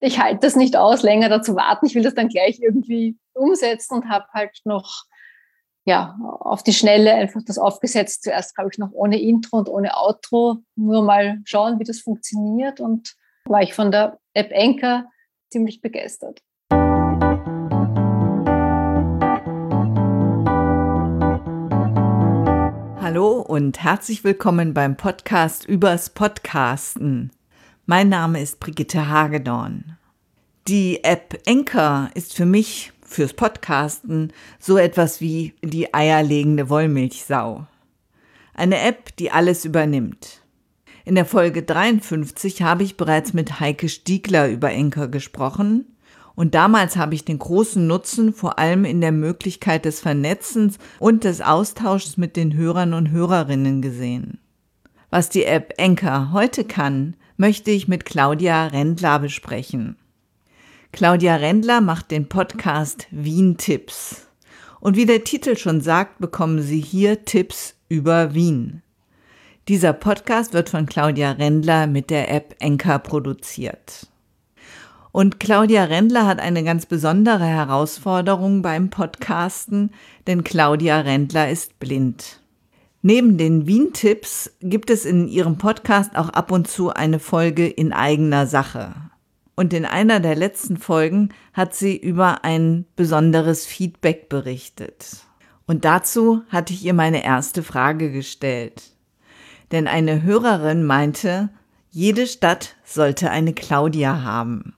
ich halte das nicht aus, länger dazu warten. Ich will das dann gleich irgendwie umsetzen und habe halt noch ja, auf die Schnelle einfach das aufgesetzt. Zuerst, glaube ich, noch ohne Intro und ohne Outro. Nur mal schauen, wie das funktioniert. Und war ich von der App Anchor ziemlich begeistert. Hallo und herzlich willkommen beim Podcast übers Podcasten. Mein Name ist Brigitte Hagedorn. Die App Anchor ist für mich fürs Podcasten so etwas wie die eierlegende Wollmilchsau. Eine App, die alles übernimmt. In der Folge 53 habe ich bereits mit Heike Stiegler über Anchor gesprochen und damals habe ich den großen Nutzen vor allem in der Möglichkeit des Vernetzens und des Austauschs mit den Hörern und Hörerinnen gesehen. Was die App Anchor heute kann, möchte ich mit Claudia Rendler besprechen. Claudia Rendler macht den Podcast Wien Tipps. Und wie der Titel schon sagt, bekommen Sie hier Tipps über Wien. Dieser Podcast wird von Claudia Rendler mit der App Enka produziert. Und Claudia Rendler hat eine ganz besondere Herausforderung beim Podcasten, denn Claudia Rendler ist blind. Neben den Wien-Tipps gibt es in ihrem Podcast auch ab und zu eine Folge in eigener Sache. Und in einer der letzten Folgen hat sie über ein besonderes Feedback berichtet. Und dazu hatte ich ihr meine erste Frage gestellt. Denn eine Hörerin meinte, jede Stadt sollte eine Claudia haben.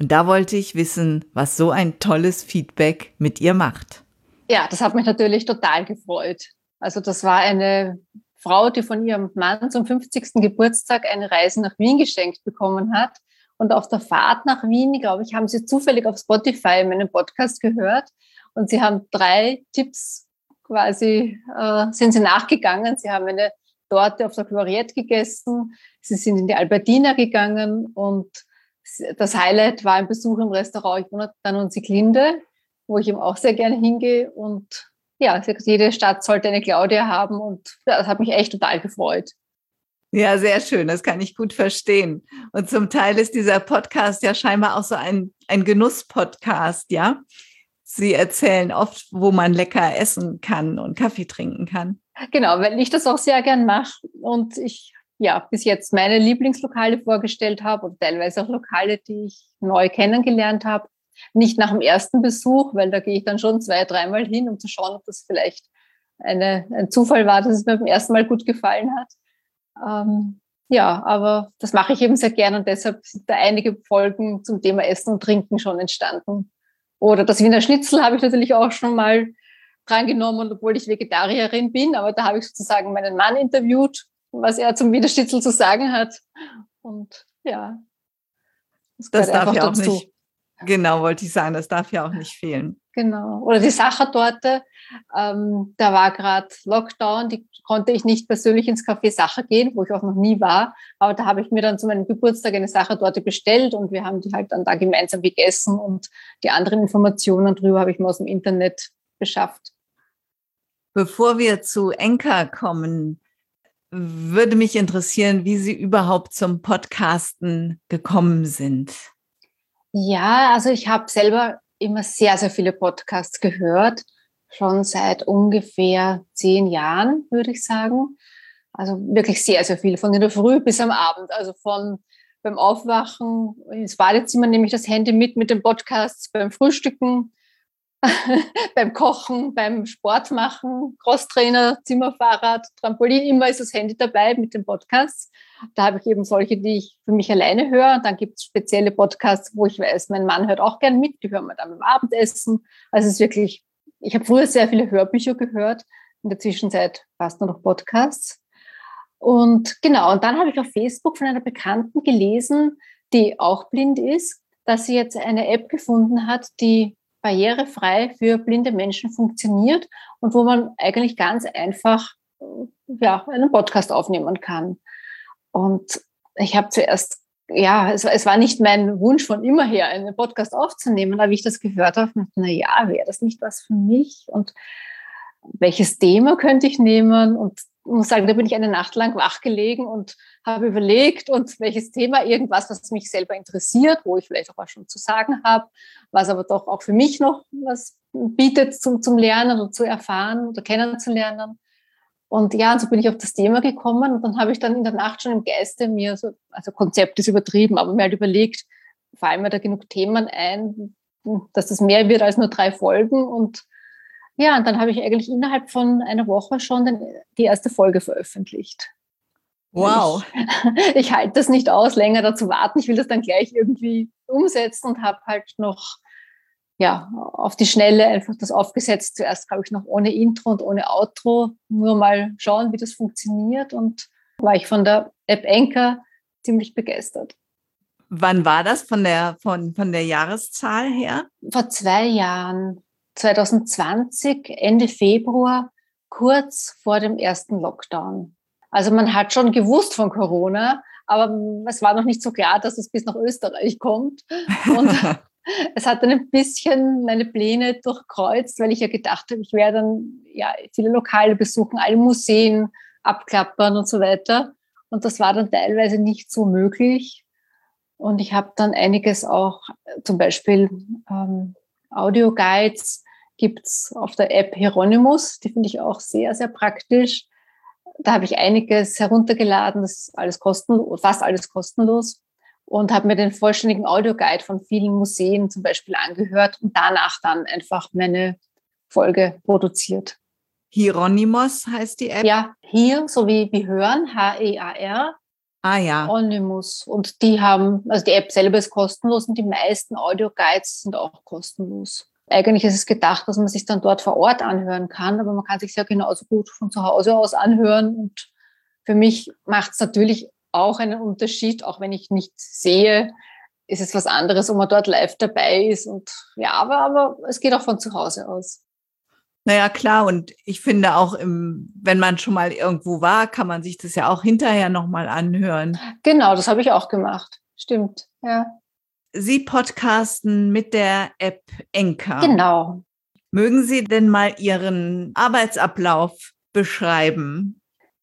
Und da wollte ich wissen, was so ein tolles Feedback mit ihr macht. Ja, das hat mich natürlich total gefreut. Also das war eine Frau, die von ihrem Mann zum 50. Geburtstag eine Reise nach Wien geschenkt bekommen hat. Und auf der Fahrt nach Wien, glaube ich, haben sie zufällig auf Spotify meinen Podcast gehört. Und sie haben drei Tipps quasi, äh, sind sie nachgegangen. Sie haben eine Torte auf der Gloriette gegessen. Sie sind in die Albertina gegangen und das Highlight war ein Besuch im Restaurant Jonathan und Siglinde, wo ich eben auch sehr gerne hingehe und ja, jede Stadt sollte eine Claudia haben und das hat mich echt total gefreut. Ja, sehr schön, das kann ich gut verstehen. Und zum Teil ist dieser Podcast ja scheinbar auch so ein, ein Genuss-Podcast, ja? Sie erzählen oft, wo man lecker essen kann und Kaffee trinken kann. Genau, weil ich das auch sehr gern mache und ich ja bis jetzt meine Lieblingslokale vorgestellt habe und teilweise auch Lokale, die ich neu kennengelernt habe. Nicht nach dem ersten Besuch, weil da gehe ich dann schon zwei, dreimal hin, um zu schauen, ob das vielleicht eine, ein Zufall war, dass es mir beim ersten Mal gut gefallen hat. Ähm, ja, aber das mache ich eben sehr gern und deshalb sind da einige Folgen zum Thema Essen und Trinken schon entstanden. Oder das Wiener Schnitzel habe ich natürlich auch schon mal drangenommen, obwohl ich Vegetarierin bin, aber da habe ich sozusagen meinen Mann interviewt, was er zum Wiener Schnitzel zu sagen hat. Und ja, das, das darf ja auch dazu. nicht Genau, wollte ich sagen, das darf ja auch nicht fehlen. Genau. Oder die Sachertorte, ähm, da war gerade Lockdown, die konnte ich nicht persönlich ins Café Sacher gehen, wo ich auch noch nie war. Aber da habe ich mir dann zu meinem Geburtstag eine Sachertorte bestellt und wir haben die halt dann da gemeinsam gegessen und die anderen Informationen darüber habe ich mir aus dem Internet beschafft. Bevor wir zu Enka kommen, würde mich interessieren, wie Sie überhaupt zum Podcasten gekommen sind. Ja, also ich habe selber immer sehr, sehr viele Podcasts gehört, schon seit ungefähr zehn Jahren, würde ich sagen. Also wirklich sehr, sehr viel, von in der Früh bis am Abend. Also von beim Aufwachen ins Badezimmer nehme ich das Handy mit mit den Podcasts, beim Frühstücken beim Kochen, beim Sport machen, Crosstrainer, Zimmerfahrrad, Trampolin, immer ist das Handy dabei mit den Podcasts. Da habe ich eben solche, die ich für mich alleine höre. Und dann gibt es spezielle Podcasts, wo ich weiß, mein Mann hört auch gern mit, die hören wir dann beim Abendessen. Also es ist wirklich, ich habe früher sehr viele Hörbücher gehört, in der Zwischenzeit fast nur noch Podcasts. Und genau, und dann habe ich auf Facebook von einer Bekannten gelesen, die auch blind ist, dass sie jetzt eine App gefunden hat, die barrierefrei für blinde Menschen funktioniert und wo man eigentlich ganz einfach ja, einen Podcast aufnehmen kann. Und ich habe zuerst, ja, es, es, war nicht mein Wunsch von immer her, einen Podcast aufzunehmen, aber wie ich das gehört habe, na ja, wäre das nicht was für mich? Und welches Thema könnte ich nehmen? Und muss sagen, da bin ich eine Nacht lang wach gelegen und habe überlegt und welches Thema, irgendwas, was mich selber interessiert, wo ich vielleicht auch was schon zu sagen habe, was aber doch auch für mich noch was bietet zum, zum Lernen und zu erfahren oder kennenzulernen. Und ja, und so bin ich auf das Thema gekommen und dann habe ich dann in der Nacht schon im Geiste mir so, also Konzept ist übertrieben, aber mir halt überlegt, fallen mir da genug Themen ein, dass das mehr wird als nur drei Folgen und ja, und dann habe ich eigentlich innerhalb von einer Woche schon den, die erste Folge veröffentlicht. Wow. Ich, ich halte das nicht aus, länger dazu warten. Ich will das dann gleich irgendwie umsetzen und habe halt noch ja, auf die Schnelle einfach das aufgesetzt. Zuerst, glaube ich, noch ohne Intro und ohne Outro. Nur mal schauen, wie das funktioniert. Und war ich von der App Anchor ziemlich begeistert. Wann war das von der, von, von der Jahreszahl her? Vor zwei Jahren. 2020, Ende Februar, kurz vor dem ersten Lockdown. Also man hat schon gewusst von Corona, aber es war noch nicht so klar, dass es bis nach Österreich kommt. Und es hat dann ein bisschen meine Pläne durchkreuzt, weil ich ja gedacht habe, ich werde dann ja viele Lokale besuchen, alle Museen abklappern und so weiter. Und das war dann teilweise nicht so möglich. Und ich habe dann einiges auch, zum Beispiel ähm, Audio-Guides gibt es auf der App Hieronymus. Die finde ich auch sehr, sehr praktisch. Da habe ich einiges heruntergeladen. Das ist alles kostenlos, fast alles kostenlos. Und habe mir den vollständigen Audioguide von vielen Museen zum Beispiel angehört und danach dann einfach meine Folge produziert. Hieronymus heißt die App? Ja, hier, so wie, wie hören, H-E-A-R. Ah ja. Onymus. Und die haben, also die App selber ist kostenlos und die meisten Audioguides sind auch kostenlos. Eigentlich ist es gedacht, dass man sich dann dort vor Ort anhören kann, aber man kann sich ja genauso gut von zu Hause aus anhören. Und für mich macht es natürlich auch einen Unterschied, auch wenn ich nicht sehe, ist es was anderes, ob man dort live dabei ist. Und ja, aber, aber es geht auch von zu Hause aus. Naja, klar. Und ich finde auch, im, wenn man schon mal irgendwo war, kann man sich das ja auch hinterher nochmal anhören. Genau, das habe ich auch gemacht. Stimmt, ja. Sie podcasten mit der App Enka. Genau. Mögen Sie denn mal Ihren Arbeitsablauf beschreiben?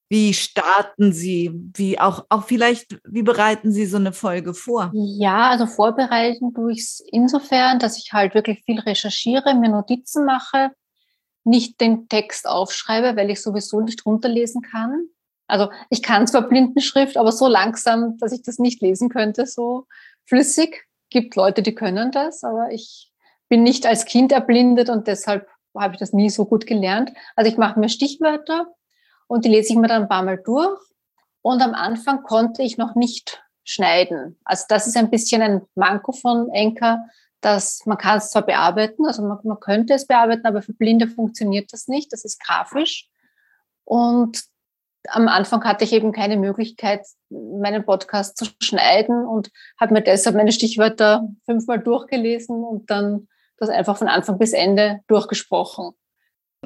Wie starten Sie? Wie auch, auch vielleicht, wie bereiten Sie so eine Folge vor? Ja, also vorbereiten tue ich es insofern, dass ich halt wirklich viel recherchiere, mir Notizen mache, nicht den Text aufschreibe, weil ich sowieso nicht runterlesen kann. Also ich kann zwar Blindenschrift, aber so langsam, dass ich das nicht lesen könnte, so flüssig gibt Leute, die können das, aber ich bin nicht als Kind erblindet und deshalb habe ich das nie so gut gelernt. Also ich mache mir Stichwörter und die lese ich mir dann ein paar Mal durch. Und am Anfang konnte ich noch nicht schneiden. Also das ist ein bisschen ein Manko von Enker, dass man kann es zwar bearbeiten, also man, man könnte es bearbeiten, aber für Blinde funktioniert das nicht. Das ist grafisch. Und am Anfang hatte ich eben keine Möglichkeit, meinen Podcast zu schneiden und habe mir deshalb meine Stichwörter fünfmal durchgelesen und dann das einfach von Anfang bis Ende durchgesprochen.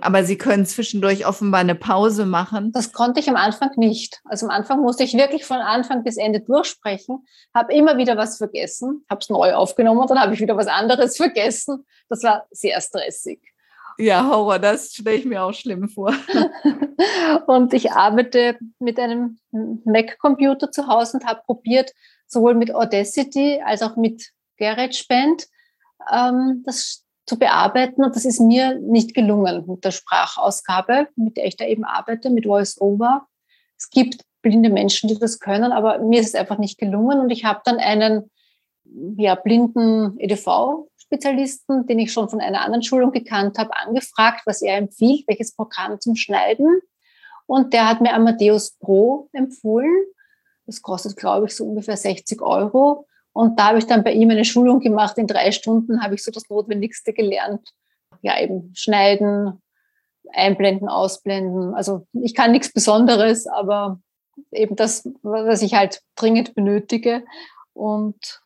Aber Sie können zwischendurch offenbar eine Pause machen. Das konnte ich am Anfang nicht. Also am Anfang musste ich wirklich von Anfang bis Ende durchsprechen, habe immer wieder was vergessen, habe es neu aufgenommen und dann habe ich wieder was anderes vergessen. Das war sehr stressig. Ja, Horror, das stelle ich mir auch schlimm vor. und ich arbeite mit einem Mac-Computer zu Hause und habe probiert, sowohl mit Audacity als auch mit GarageBand ähm, das zu bearbeiten. Und das ist mir nicht gelungen mit der Sprachausgabe, mit der ich da eben arbeite, mit VoiceOver. Es gibt blinde Menschen, die das können, aber mir ist es einfach nicht gelungen. Und ich habe dann einen ja, blinden EDV Spezialisten, den ich schon von einer anderen Schulung gekannt habe, angefragt, was er empfiehlt, welches Programm zum Schneiden. Und der hat mir Amadeus Pro empfohlen. Das kostet, glaube ich, so ungefähr 60 Euro. Und da habe ich dann bei ihm eine Schulung gemacht. In drei Stunden habe ich so das Notwendigste gelernt. Ja, eben schneiden, einblenden, ausblenden. Also ich kann nichts Besonderes, aber eben das, was ich halt dringend benötige. Und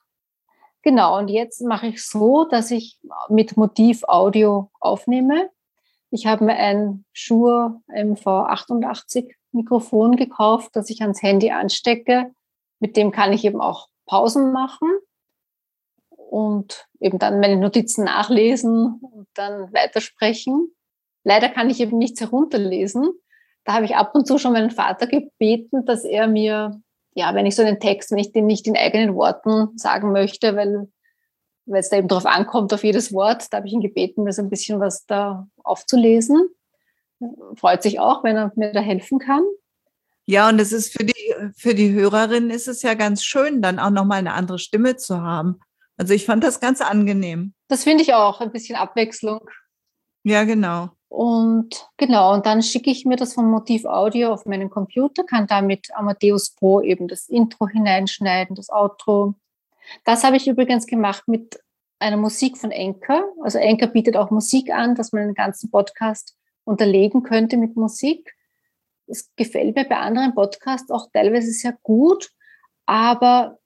Genau, und jetzt mache ich so, dass ich mit Motiv Audio aufnehme. Ich habe mir ein Shure MV88 Mikrofon gekauft, das ich ans Handy anstecke. Mit dem kann ich eben auch Pausen machen und eben dann meine Notizen nachlesen und dann weitersprechen. Leider kann ich eben nichts herunterlesen. da habe ich ab und zu schon meinen Vater gebeten, dass er mir, ja, wenn ich so einen Text, wenn ich den nicht in eigenen Worten sagen möchte, weil weil es da eben darauf ankommt, auf jedes Wort. Da habe ich ihn gebeten, mir so ein bisschen was da aufzulesen. Freut sich auch, wenn er mir da helfen kann. Ja, und es ist für die, für die Hörerin ist es ja ganz schön, dann auch nochmal eine andere Stimme zu haben. Also ich fand das ganz angenehm. Das finde ich auch, ein bisschen Abwechslung. Ja, genau. Und genau, und dann schicke ich mir das vom Motiv Audio auf meinen Computer, kann damit Amadeus Pro eben das Intro hineinschneiden, das Outro. Das habe ich übrigens gemacht mit einer Musik von Enker. Also Enker bietet auch Musik an, dass man den ganzen Podcast unterlegen könnte mit Musik. Es gefällt mir bei anderen Podcasts auch teilweise sehr gut, aber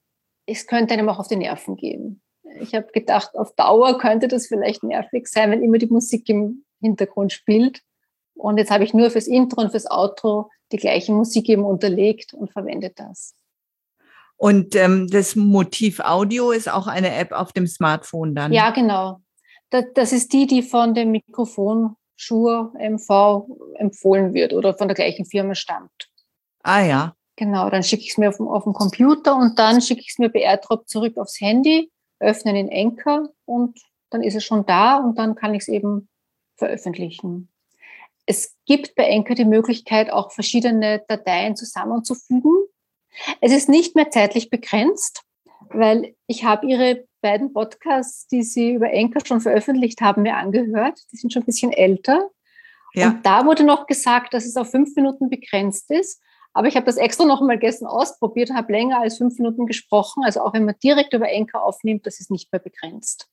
es könnte einem auch auf die Nerven gehen. Ich habe gedacht, auf Dauer könnte das vielleicht nervig sein, wenn immer die Musik im Hintergrund spielt. Und jetzt habe ich nur fürs Intro und fürs Outro die gleiche Musik eben unterlegt und verwende das. Und ähm, das Motiv Audio ist auch eine App auf dem Smartphone dann. Ja, genau. Das, das ist die, die von dem Mikrofon Shure MV empfohlen wird oder von der gleichen Firma stammt. Ah ja. Genau, dann schicke ich es mir auf dem, auf dem Computer und dann schicke ich es mir bei AirDrop zurück aufs Handy, öffne den Enker und dann ist es schon da und dann kann ich es eben veröffentlichen. Es gibt bei Enker die Möglichkeit, auch verschiedene Dateien zusammenzufügen. Es ist nicht mehr zeitlich begrenzt, weil ich habe Ihre beiden Podcasts, die Sie über Enker schon veröffentlicht haben, mir angehört. Die sind schon ein bisschen älter. Ja. Und da wurde noch gesagt, dass es auf fünf Minuten begrenzt ist. Aber ich habe das extra noch mal gestern ausprobiert und habe länger als fünf Minuten gesprochen. Also auch wenn man direkt über Enker aufnimmt, das ist nicht mehr begrenzt.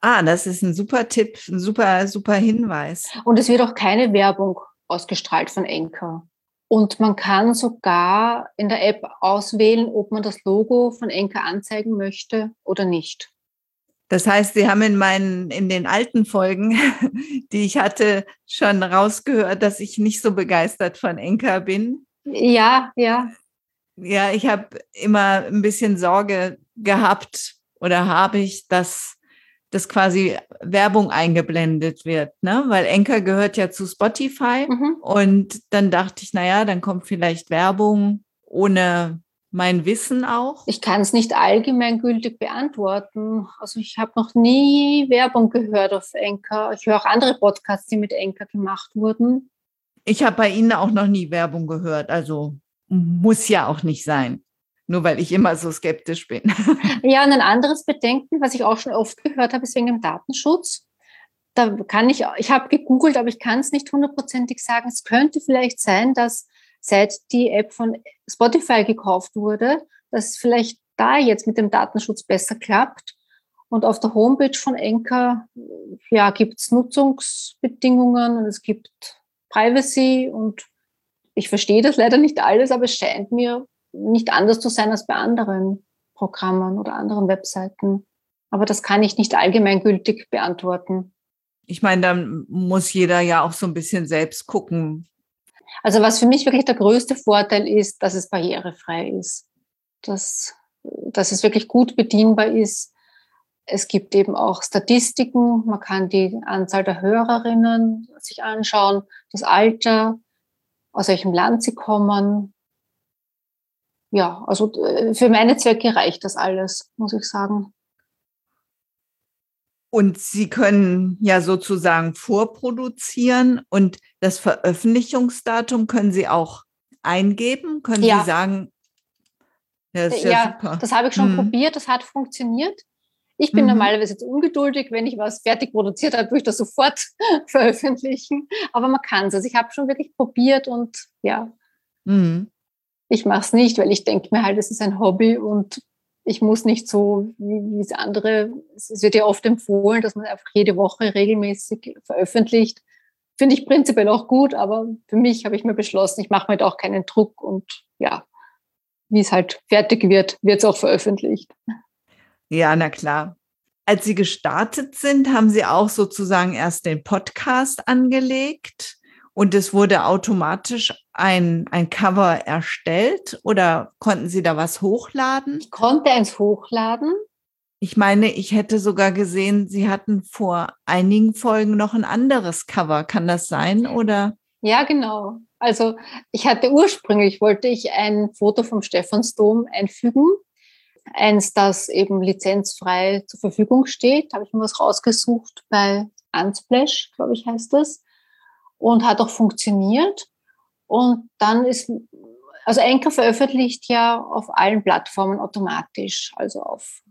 Ah, das ist ein super Tipp, ein super, super Hinweis. Und es wird auch keine Werbung ausgestrahlt von Enker. Und man kann sogar in der App auswählen, ob man das Logo von Enker anzeigen möchte oder nicht. Das heißt, Sie haben in meinen, in den alten Folgen, die ich hatte, schon rausgehört, dass ich nicht so begeistert von Enker bin. Ja, ja. Ja, ich habe immer ein bisschen Sorge gehabt oder habe ich, dass dass quasi Werbung eingeblendet wird, ne? Weil Enker gehört ja zu Spotify mhm. und dann dachte ich, naja, dann kommt vielleicht Werbung ohne mein Wissen auch. Ich kann es nicht allgemeingültig beantworten. Also ich habe noch nie Werbung gehört auf Enker. Ich höre auch andere Podcasts, die mit Enker gemacht wurden. Ich habe bei Ihnen auch noch nie Werbung gehört. Also muss ja auch nicht sein nur weil ich immer so skeptisch bin. Ja, und ein anderes Bedenken, was ich auch schon oft gehört habe, ist wegen dem Datenschutz. Da kann ich, ich habe gegoogelt, aber ich kann es nicht hundertprozentig sagen. Es könnte vielleicht sein, dass seit die App von Spotify gekauft wurde, dass vielleicht da jetzt mit dem Datenschutz besser klappt. Und auf der Homepage von Enker ja, gibt es Nutzungsbedingungen und es gibt Privacy und ich verstehe das leider nicht alles, aber es scheint mir nicht anders zu sein als bei anderen Programmen oder anderen Webseiten. Aber das kann ich nicht allgemeingültig beantworten. Ich meine, dann muss jeder ja auch so ein bisschen selbst gucken. Also was für mich wirklich der größte Vorteil ist, dass es barrierefrei ist. Dass, dass es wirklich gut bedienbar ist. Es gibt eben auch Statistiken. Man kann die Anzahl der Hörerinnen sich anschauen, das Alter, aus welchem Land sie kommen, ja, also äh, für meine Zwecke reicht das alles, muss ich sagen. Und Sie können ja sozusagen vorproduzieren und das Veröffentlichungsdatum können Sie auch eingeben? Können ja. Sie sagen, ja, das, ja ja, das habe ich schon mhm. probiert, das hat funktioniert. Ich bin mhm. normalerweise jetzt ungeduldig, wenn ich was fertig produziert habe, würde ich das sofort veröffentlichen. Aber man kann es. Also ich habe schon wirklich probiert und ja. Mhm ich mache es nicht, weil ich denke mir halt, es ist ein Hobby und ich muss nicht so wie, es andere, es wird ja oft empfohlen, dass man einfach jede Woche regelmäßig veröffentlicht. Finde ich prinzipiell auch gut, aber für mich habe ich mir beschlossen, ich mache mir da auch keinen Druck und ja, wie es halt fertig wird, wird es auch veröffentlicht. Ja, na klar. Als Sie gestartet sind, haben Sie auch sozusagen erst den Podcast angelegt und es wurde automatisch ein, ein Cover erstellt oder konnten Sie da was hochladen? Ich konnte eins hochladen. Ich meine, ich hätte sogar gesehen, Sie hatten vor einigen Folgen noch ein anderes Cover. Kann das sein oder? Ja, genau. Also ich hatte ursprünglich, wollte ich ein Foto vom Stephansdom einfügen. Eins, das eben lizenzfrei zur Verfügung steht. Da habe ich mir was rausgesucht bei Unsplash, glaube ich, heißt das. Und hat auch funktioniert. Und dann ist, also Anchor veröffentlicht ja auf allen Plattformen automatisch. Also auf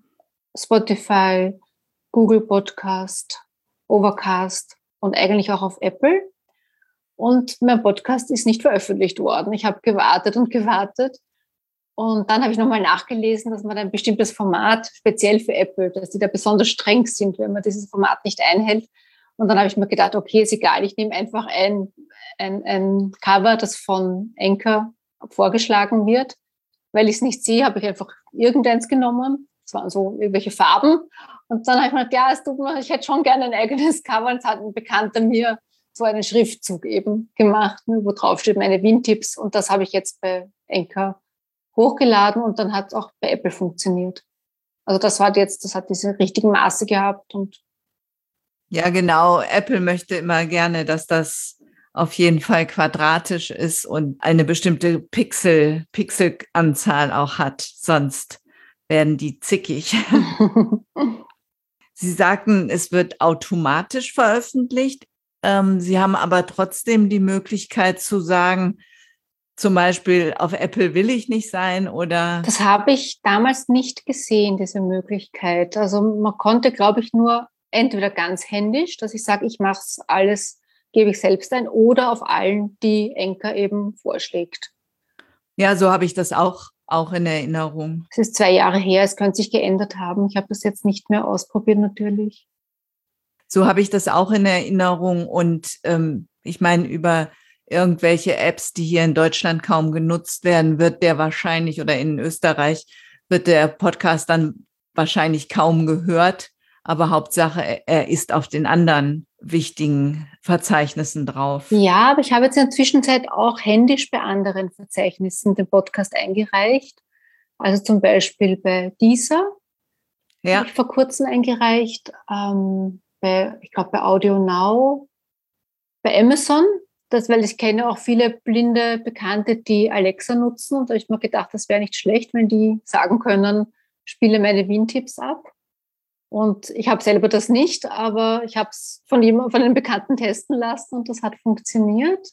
Spotify, Google Podcast, Overcast und eigentlich auch auf Apple. Und mein Podcast ist nicht veröffentlicht worden. Ich habe gewartet und gewartet. Und dann habe ich nochmal nachgelesen, dass man ein bestimmtes Format, speziell für Apple, dass die da besonders streng sind, wenn man dieses Format nicht einhält. Und dann habe ich mir gedacht, okay, ist egal, ich nehme einfach ein, ein, ein Cover, das von Anchor vorgeschlagen wird. Weil ich es nicht sehe, habe ich einfach irgendeins genommen. Es waren so irgendwelche Farben. Und dann habe ich mir gedacht, ja, es tut mir, ich hätte schon gerne ein eigenes Cover. Und es hat ein Bekannter mir so einen Schriftzug eben gemacht, ne, wo drauf steht meine Wien-Tipps. Und das habe ich jetzt bei Enker hochgeladen und dann hat es auch bei Apple funktioniert. Also das hat jetzt, das hat diese richtigen Maße gehabt und ja, genau. Apple möchte immer gerne, dass das auf jeden Fall quadratisch ist und eine bestimmte Pixel, Pixelanzahl auch hat. Sonst werden die zickig. Sie sagten, es wird automatisch veröffentlicht. Ähm, Sie haben aber trotzdem die Möglichkeit zu sagen, zum Beispiel auf Apple will ich nicht sein oder. Das habe ich damals nicht gesehen, diese Möglichkeit. Also man konnte, glaube ich, nur entweder ganz händisch, dass ich sage, ich mache es alles, gebe ich selbst ein, oder auf allen, die Enker eben vorschlägt. Ja, so habe ich das auch, auch in Erinnerung. Es ist zwei Jahre her, es könnte sich geändert haben. Ich habe das jetzt nicht mehr ausprobiert, natürlich. So habe ich das auch in Erinnerung. Und ähm, ich meine, über irgendwelche Apps, die hier in Deutschland kaum genutzt werden, wird der wahrscheinlich oder in Österreich wird der Podcast dann wahrscheinlich kaum gehört. Aber Hauptsache, er ist auf den anderen wichtigen Verzeichnissen drauf. Ja, aber ich habe jetzt in der Zwischenzeit auch händisch bei anderen Verzeichnissen den Podcast eingereicht. Also zum Beispiel bei dieser ja. habe ich vor kurzem eingereicht. Ähm, bei, ich glaube, bei Audio Now, bei Amazon, das, weil ich kenne auch viele blinde Bekannte, die Alexa nutzen. Und da habe ich mir gedacht, das wäre nicht schlecht, wenn die sagen können, spiele meine Wien-Tipps ab. Und ich habe selber das nicht, aber ich habe es von von einem Bekannten testen lassen und das hat funktioniert.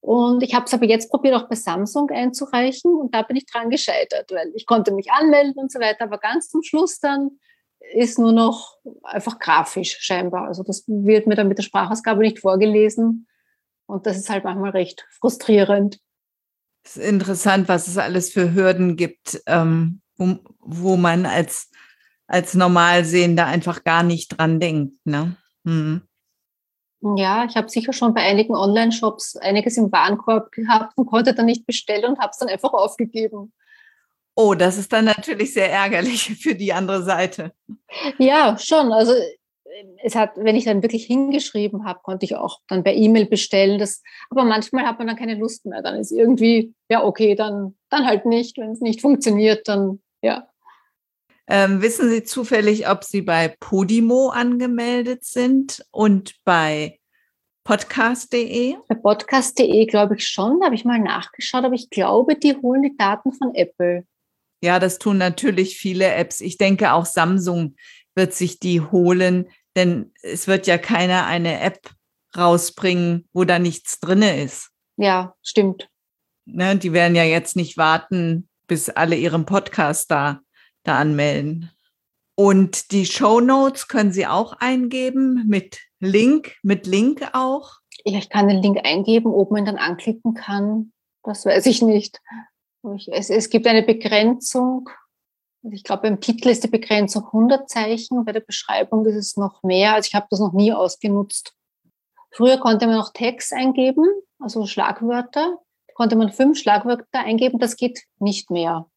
Und ich habe es aber jetzt probiert, auch bei Samsung einzureichen und da bin ich dran gescheitert, weil ich konnte mich anmelden und so weiter, aber ganz zum Schluss dann ist nur noch einfach grafisch scheinbar. Also das wird mir dann mit der Sprachausgabe nicht vorgelesen. Und das ist halt manchmal recht frustrierend. Es ist interessant, was es alles für Hürden gibt, ähm, wo, wo, man als, als Normalsehender einfach gar nicht dran denkt. Ne? Hm. Ja, ich habe sicher schon bei einigen Online-Shops einiges im Warenkorb gehabt und konnte dann nicht bestellen und habe es dann einfach aufgegeben. Oh, das ist dann natürlich sehr ärgerlich für die andere Seite. Ja, schon. Also es hat, wenn ich dann wirklich hingeschrieben habe, konnte ich auch dann per E-Mail bestellen. Das, aber manchmal hat man dann keine Lust mehr. Dann ist irgendwie, ja, okay, dann, dann halt nicht. Wenn es nicht funktioniert, dann ja. Ähm, wissen Sie zufällig, ob Sie bei Podimo angemeldet sind und bei podcast.de? Bei podcast.de glaube ich schon, da habe ich mal nachgeschaut, aber ich glaube, die holen die Daten von Apple. Ja, das tun natürlich viele Apps. Ich denke, auch Samsung wird sich die holen, denn es wird ja keiner eine App rausbringen, wo da nichts drin ist. Ja, stimmt. Ne, die werden ja jetzt nicht warten, bis alle ihren Podcast da, da anmelden. Und die Show Notes können Sie auch eingeben mit Link, mit Link auch? Ja, ich kann den Link eingeben, ob man dann anklicken kann. Das weiß ich nicht. Es, es gibt eine Begrenzung. Also ich glaube, beim Titel ist die Begrenzung 100 Zeichen, bei der Beschreibung ist es noch mehr. Also ich habe das noch nie ausgenutzt. Früher konnte man noch Tags eingeben, also Schlagwörter. Konnte man fünf Schlagwörter eingeben, das geht nicht mehr.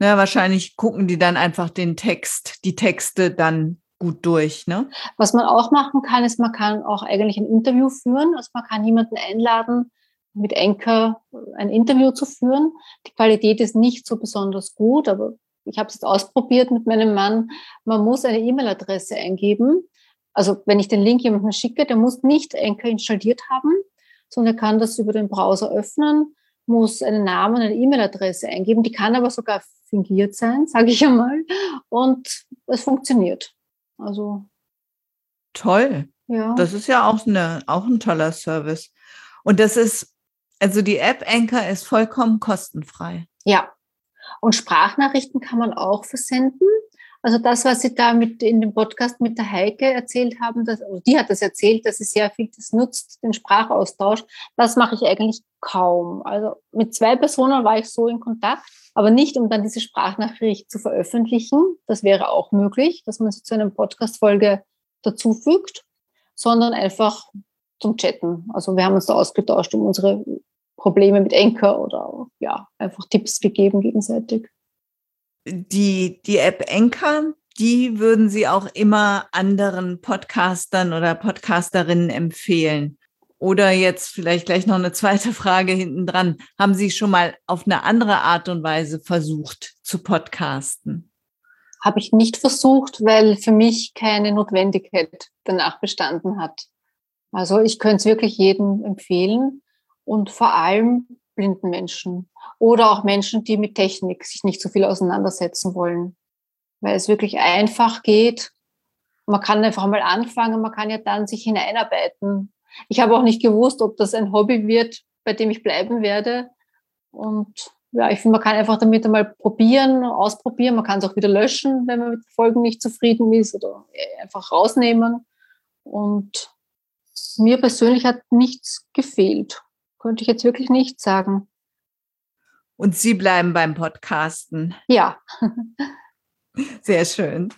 Ja, wahrscheinlich gucken die dann einfach den Text, die Texte dann gut durch, ne? Was man auch machen kann, ist, man kann auch eigentlich ein Interview führen. Also man kann jemanden einladen, mit Enker ein Interview zu führen. Die Qualität ist nicht so besonders gut, aber ich habe es jetzt ausprobiert mit meinem Mann. Man muss eine E-Mail-Adresse eingeben. Also wenn ich den Link jemandem schicke, der muss nicht Enker installiert haben, sondern er kann das über den Browser öffnen, muss einen Namen, eine E-Mail-Adresse eingeben, die kann aber sogar fingiert sein, sage ich einmal, und es funktioniert. Also toll. Ja. Das ist ja auch, eine, auch ein toller Service. Und das ist, also die App Anchor ist vollkommen kostenfrei. Ja. Und Sprachnachrichten kann man auch versenden. Also das, was Sie da mit in dem Podcast mit der Heike erzählt haben, dass, also die hat das erzählt, dass sie sehr viel das nutzt, den Sprachaustausch. Das mache ich eigentlich kaum. Also mit zwei Personen war ich so in Kontakt, aber nicht, um dann diese Sprachnachricht zu veröffentlichen. Das wäre auch möglich, dass man sie zu einer Podcast-Folge dazufügt, sondern einfach zum Chatten. Also wir haben uns da ausgetauscht um unsere Probleme mit Enker oder ja, einfach Tipps gegeben gegenseitig die, die App Enker, die würden Sie auch immer anderen Podcastern oder Podcasterinnen empfehlen? Oder jetzt vielleicht gleich noch eine zweite Frage hinten dran. Haben Sie schon mal auf eine andere Art und Weise versucht zu podcasten? Habe ich nicht versucht, weil für mich keine Notwendigkeit danach bestanden hat. Also ich könnte es wirklich jedem empfehlen und vor allem blinden Menschen oder auch Menschen, die mit Technik sich nicht so viel auseinandersetzen wollen, weil es wirklich einfach geht. Man kann einfach mal anfangen, man kann ja dann sich hineinarbeiten. Ich habe auch nicht gewusst, ob das ein Hobby wird, bei dem ich bleiben werde. Und ja, ich finde, man kann einfach damit einmal probieren, ausprobieren. Man kann es auch wieder löschen, wenn man mit Folgen nicht zufrieden ist oder einfach rausnehmen. Und mir persönlich hat nichts gefehlt. Könnte ich jetzt wirklich nicht sagen. Und Sie bleiben beim Podcasten. Ja. Sehr schön.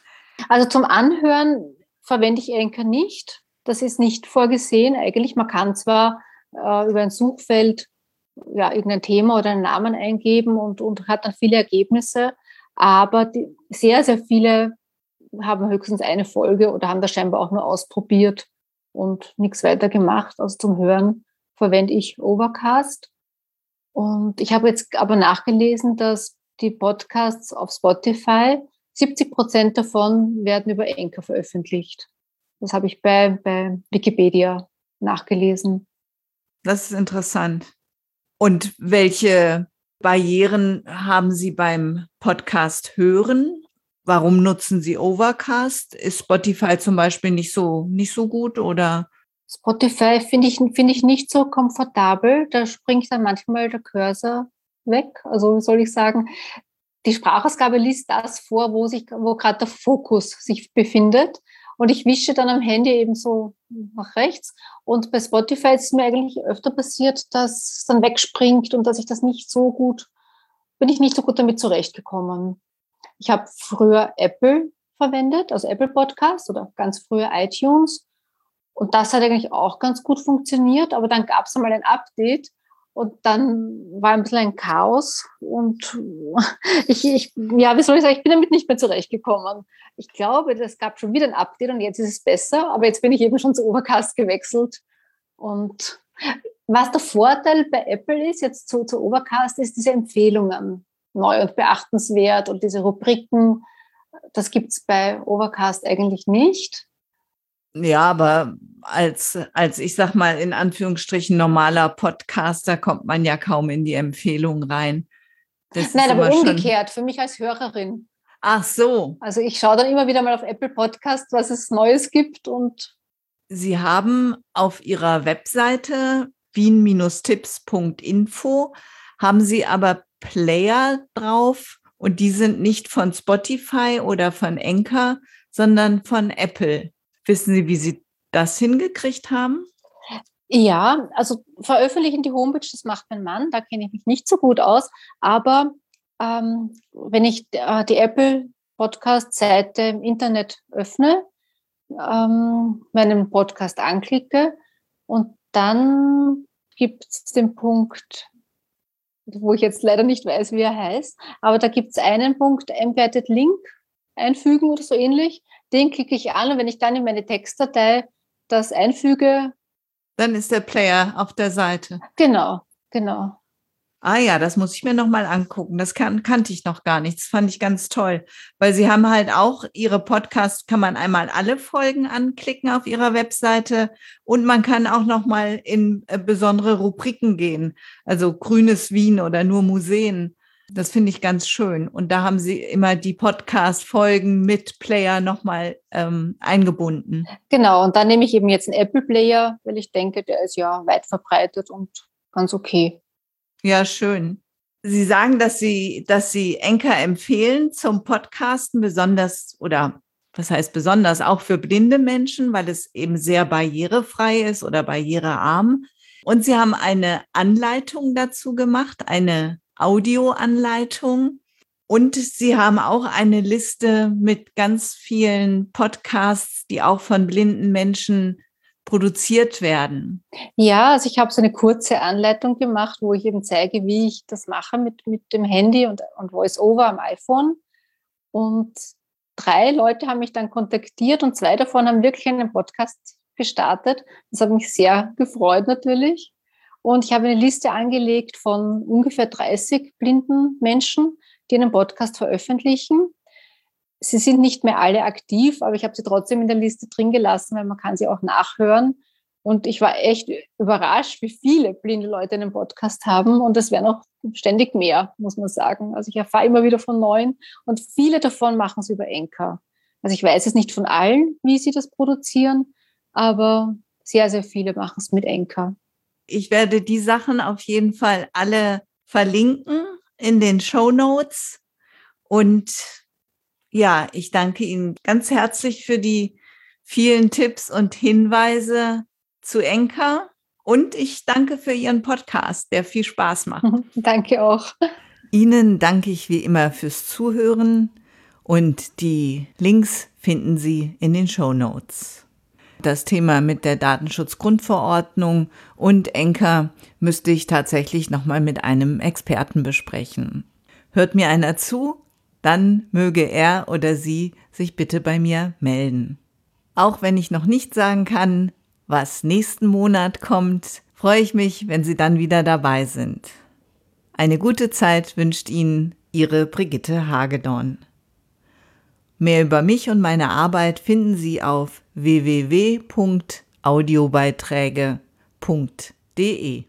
Also zum Anhören verwende ich Enker nicht. Das ist nicht vorgesehen eigentlich. Man kann zwar äh, über ein Suchfeld ja, irgendein Thema oder einen Namen eingeben und, und hat dann viele Ergebnisse, aber die, sehr, sehr viele haben höchstens eine Folge oder haben das scheinbar auch nur ausprobiert und nichts weiter gemacht. Also zum Hören verwende ich Overcast. Und ich habe jetzt aber nachgelesen, dass die Podcasts auf Spotify, 70 Prozent davon werden über Enker veröffentlicht. Das habe ich bei, bei Wikipedia nachgelesen. Das ist interessant. Und welche Barrieren haben Sie beim Podcast hören? Warum nutzen Sie Overcast? Ist Spotify zum Beispiel nicht so, nicht so gut oder? Spotify finde ich, finde ich nicht so komfortabel. Da springt dann manchmal der Cursor weg. Also wie soll ich sagen, die Sprachausgabe liest das vor, wo sich, wo gerade der Fokus sich befindet. Und ich wische dann am Handy eben so nach rechts. Und bei Spotify ist es mir eigentlich öfter passiert, dass es dann wegspringt und dass ich das nicht so gut, bin ich nicht so gut damit zurechtgekommen. Ich habe früher Apple verwendet, also Apple Podcast oder ganz früher iTunes. Und das hat eigentlich auch ganz gut funktioniert, aber dann gab es einmal ein Update und dann war ein bisschen ein Chaos und ich, ich, ja, wie soll ich sagen, ich bin damit nicht mehr zurechtgekommen. Ich glaube, es gab schon wieder ein Update und jetzt ist es besser, aber jetzt bin ich eben schon zu Overcast gewechselt. Und was der Vorteil bei Apple ist, jetzt zu, zu Overcast, ist diese Empfehlungen neu und beachtenswert und diese Rubriken. Das gibt es bei Overcast eigentlich nicht. Ja, aber als, als ich sag mal in Anführungsstrichen normaler Podcaster kommt man ja kaum in die Empfehlung rein. Das Nein, aber umgekehrt, für mich als Hörerin. Ach so. Also ich schaue dann immer wieder mal auf Apple Podcast, was es Neues gibt und. Sie haben auf Ihrer Webseite wien-tipps.info haben Sie aber Player drauf und die sind nicht von Spotify oder von Anchor, sondern von Apple. Wissen Sie, wie Sie das hingekriegt haben? Ja, also veröffentlichen die Homepage, das macht mein Mann, da kenne ich mich nicht so gut aus. Aber ähm, wenn ich äh, die Apple Podcast-Seite im Internet öffne, ähm, meinen Podcast anklicke und dann gibt es den Punkt, wo ich jetzt leider nicht weiß, wie er heißt, aber da gibt es einen Punkt, Embedded Link einfügen oder so ähnlich. Den klicke ich an und wenn ich dann in meine Textdatei das einfüge. Dann ist der Player auf der Seite. Genau, genau. Ah ja, das muss ich mir noch mal angucken. Das kan kannte ich noch gar nicht. Das fand ich ganz toll, weil sie haben halt auch ihre Podcasts kann man einmal alle Folgen anklicken auf ihrer Webseite und man kann auch noch mal in äh, besondere Rubriken gehen, also grünes Wien oder nur Museen. Das finde ich ganz schön. Und da haben sie immer die Podcast-Folgen mit Player nochmal ähm, eingebunden. Genau, und da nehme ich eben jetzt einen Apple Player, weil ich denke, der ist ja weit verbreitet und ganz okay. Ja, schön. Sie sagen, dass Sie, dass Sie Enker empfehlen zum Podcasten, besonders oder was heißt besonders auch für blinde Menschen, weil es eben sehr barrierefrei ist oder barrierearm. Und Sie haben eine Anleitung dazu gemacht, eine Audioanleitung. Und Sie haben auch eine Liste mit ganz vielen Podcasts, die auch von blinden Menschen produziert werden. Ja, also ich habe so eine kurze Anleitung gemacht, wo ich eben zeige, wie ich das mache mit, mit dem Handy und, und VoiceOver am iPhone. Und drei Leute haben mich dann kontaktiert und zwei davon haben wirklich einen Podcast gestartet. Das hat mich sehr gefreut natürlich. Und ich habe eine Liste angelegt von ungefähr 30 blinden Menschen, die einen Podcast veröffentlichen. Sie sind nicht mehr alle aktiv, aber ich habe sie trotzdem in der Liste drin gelassen, weil man kann sie auch nachhören. Und ich war echt überrascht, wie viele blinde Leute einen Podcast haben. Und es werden auch ständig mehr, muss man sagen. Also ich erfahre immer wieder von neuen. Und viele davon machen es über Enker. Also ich weiß es nicht von allen, wie sie das produzieren, aber sehr, sehr viele machen es mit Enker ich werde die Sachen auf jeden Fall alle verlinken in den Show Notes. Und ja, ich danke Ihnen ganz herzlich für die vielen Tipps und Hinweise zu Enka. Und ich danke für Ihren Podcast, der viel Spaß macht. danke auch. Ihnen danke ich wie immer fürs Zuhören und die Links finden Sie in den Show Notes. Das Thema mit der Datenschutzgrundverordnung und Enker müsste ich tatsächlich nochmal mit einem Experten besprechen. Hört mir einer zu? Dann möge er oder sie sich bitte bei mir melden. Auch wenn ich noch nicht sagen kann, was nächsten Monat kommt, freue ich mich, wenn Sie dann wieder dabei sind. Eine gute Zeit wünscht Ihnen Ihre Brigitte Hagedorn. Mehr über mich und meine Arbeit finden Sie auf www.audiobeiträge.de.